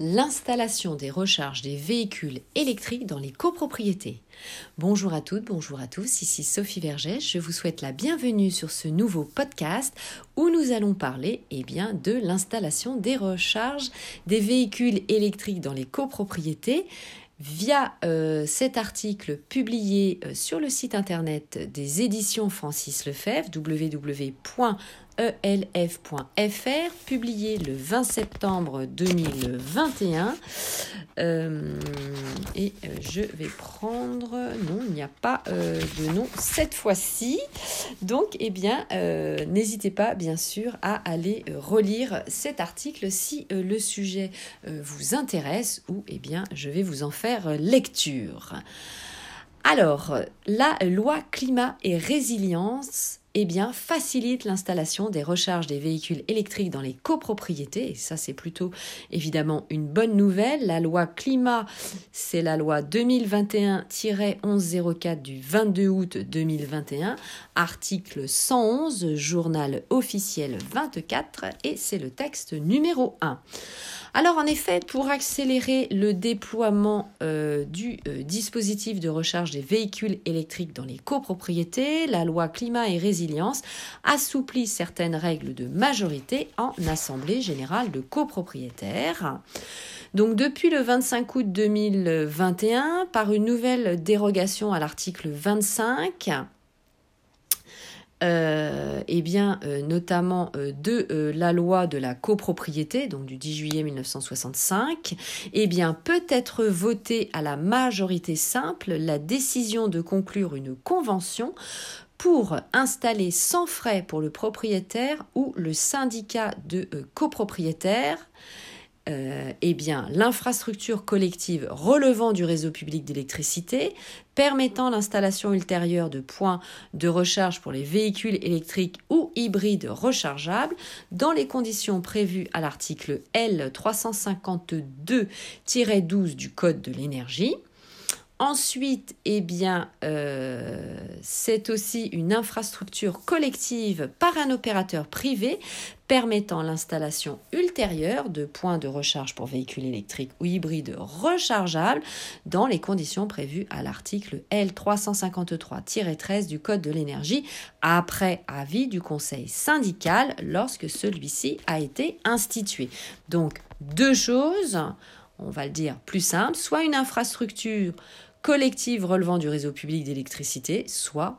l'installation des recharges des véhicules électriques dans les copropriétés. Bonjour à toutes, bonjour à tous, ici Sophie Vergès, je vous souhaite la bienvenue sur ce nouveau podcast où nous allons parler eh de l'installation des recharges des véhicules électriques dans les copropriétés via euh, cet article publié euh, sur le site internet des éditions Francis Lefebvre, www elf.fr, publié le 20 septembre 2021. Euh, et euh, je vais prendre... Non, il n'y a pas euh, de nom cette fois-ci. Donc, eh bien, n'hésitez pas, bien sûr, à aller relire cet article si le sujet vous intéresse ou, eh bien, je vais vous en faire lecture. Alors, la loi climat et résilience eh bien, facilite l'installation des recharges des véhicules électriques dans les copropriétés. Et ça, c'est plutôt évidemment une bonne nouvelle. La loi climat, c'est la loi 2021-1104 du 22 août 2021, article 111, journal officiel 24, et c'est le texte numéro 1. Alors en effet, pour accélérer le déploiement euh, du euh, dispositif de recharge des véhicules électriques dans les copropriétés, la loi climat et résilience assouplit certaines règles de majorité en assemblée générale de copropriétaires. Donc depuis le 25 août 2021, par une nouvelle dérogation à l'article 25, euh, eh bien, euh, notamment euh, de la loi de la copropriété, donc du 10 juillet 1965, eh bien, peut être votée à la majorité simple la décision de conclure une convention pour installer sans frais pour le propriétaire ou le syndicat de copropriétaires euh, eh bien, l'infrastructure collective relevant du réseau public d'électricité, permettant l'installation ultérieure de points de recharge pour les véhicules électriques ou hybrides rechargeables dans les conditions prévues à l'article L 352-12 du Code de l'énergie. Ensuite, eh bien, euh, c'est aussi une infrastructure collective par un opérateur privé permettant l'installation ultérieure de points de recharge pour véhicules électriques ou hybrides rechargeables dans les conditions prévues à l'article L353-13 du Code de l'énergie après avis du Conseil syndical lorsque celui-ci a été institué. Donc, deux choses on va le dire plus simple, soit une infrastructure collective relevant du réseau public d'électricité, soit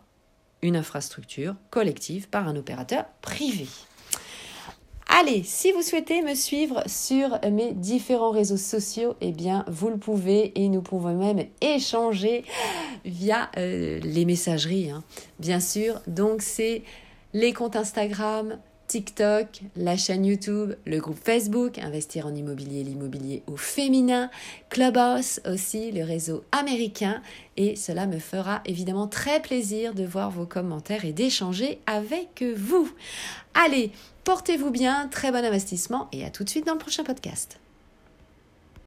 une infrastructure collective par un opérateur privé. Allez, si vous souhaitez me suivre sur mes différents réseaux sociaux, eh bien, vous le pouvez et nous pouvons même échanger via euh, les messageries, hein. bien sûr. Donc, c'est les comptes Instagram, TikTok, la chaîne YouTube, le groupe Facebook, Investir en immobilier, l'immobilier au féminin, Clubhouse aussi, le réseau américain. Et cela me fera évidemment très plaisir de voir vos commentaires et d'échanger avec vous. Allez, portez-vous bien, très bon investissement et à tout de suite dans le prochain podcast.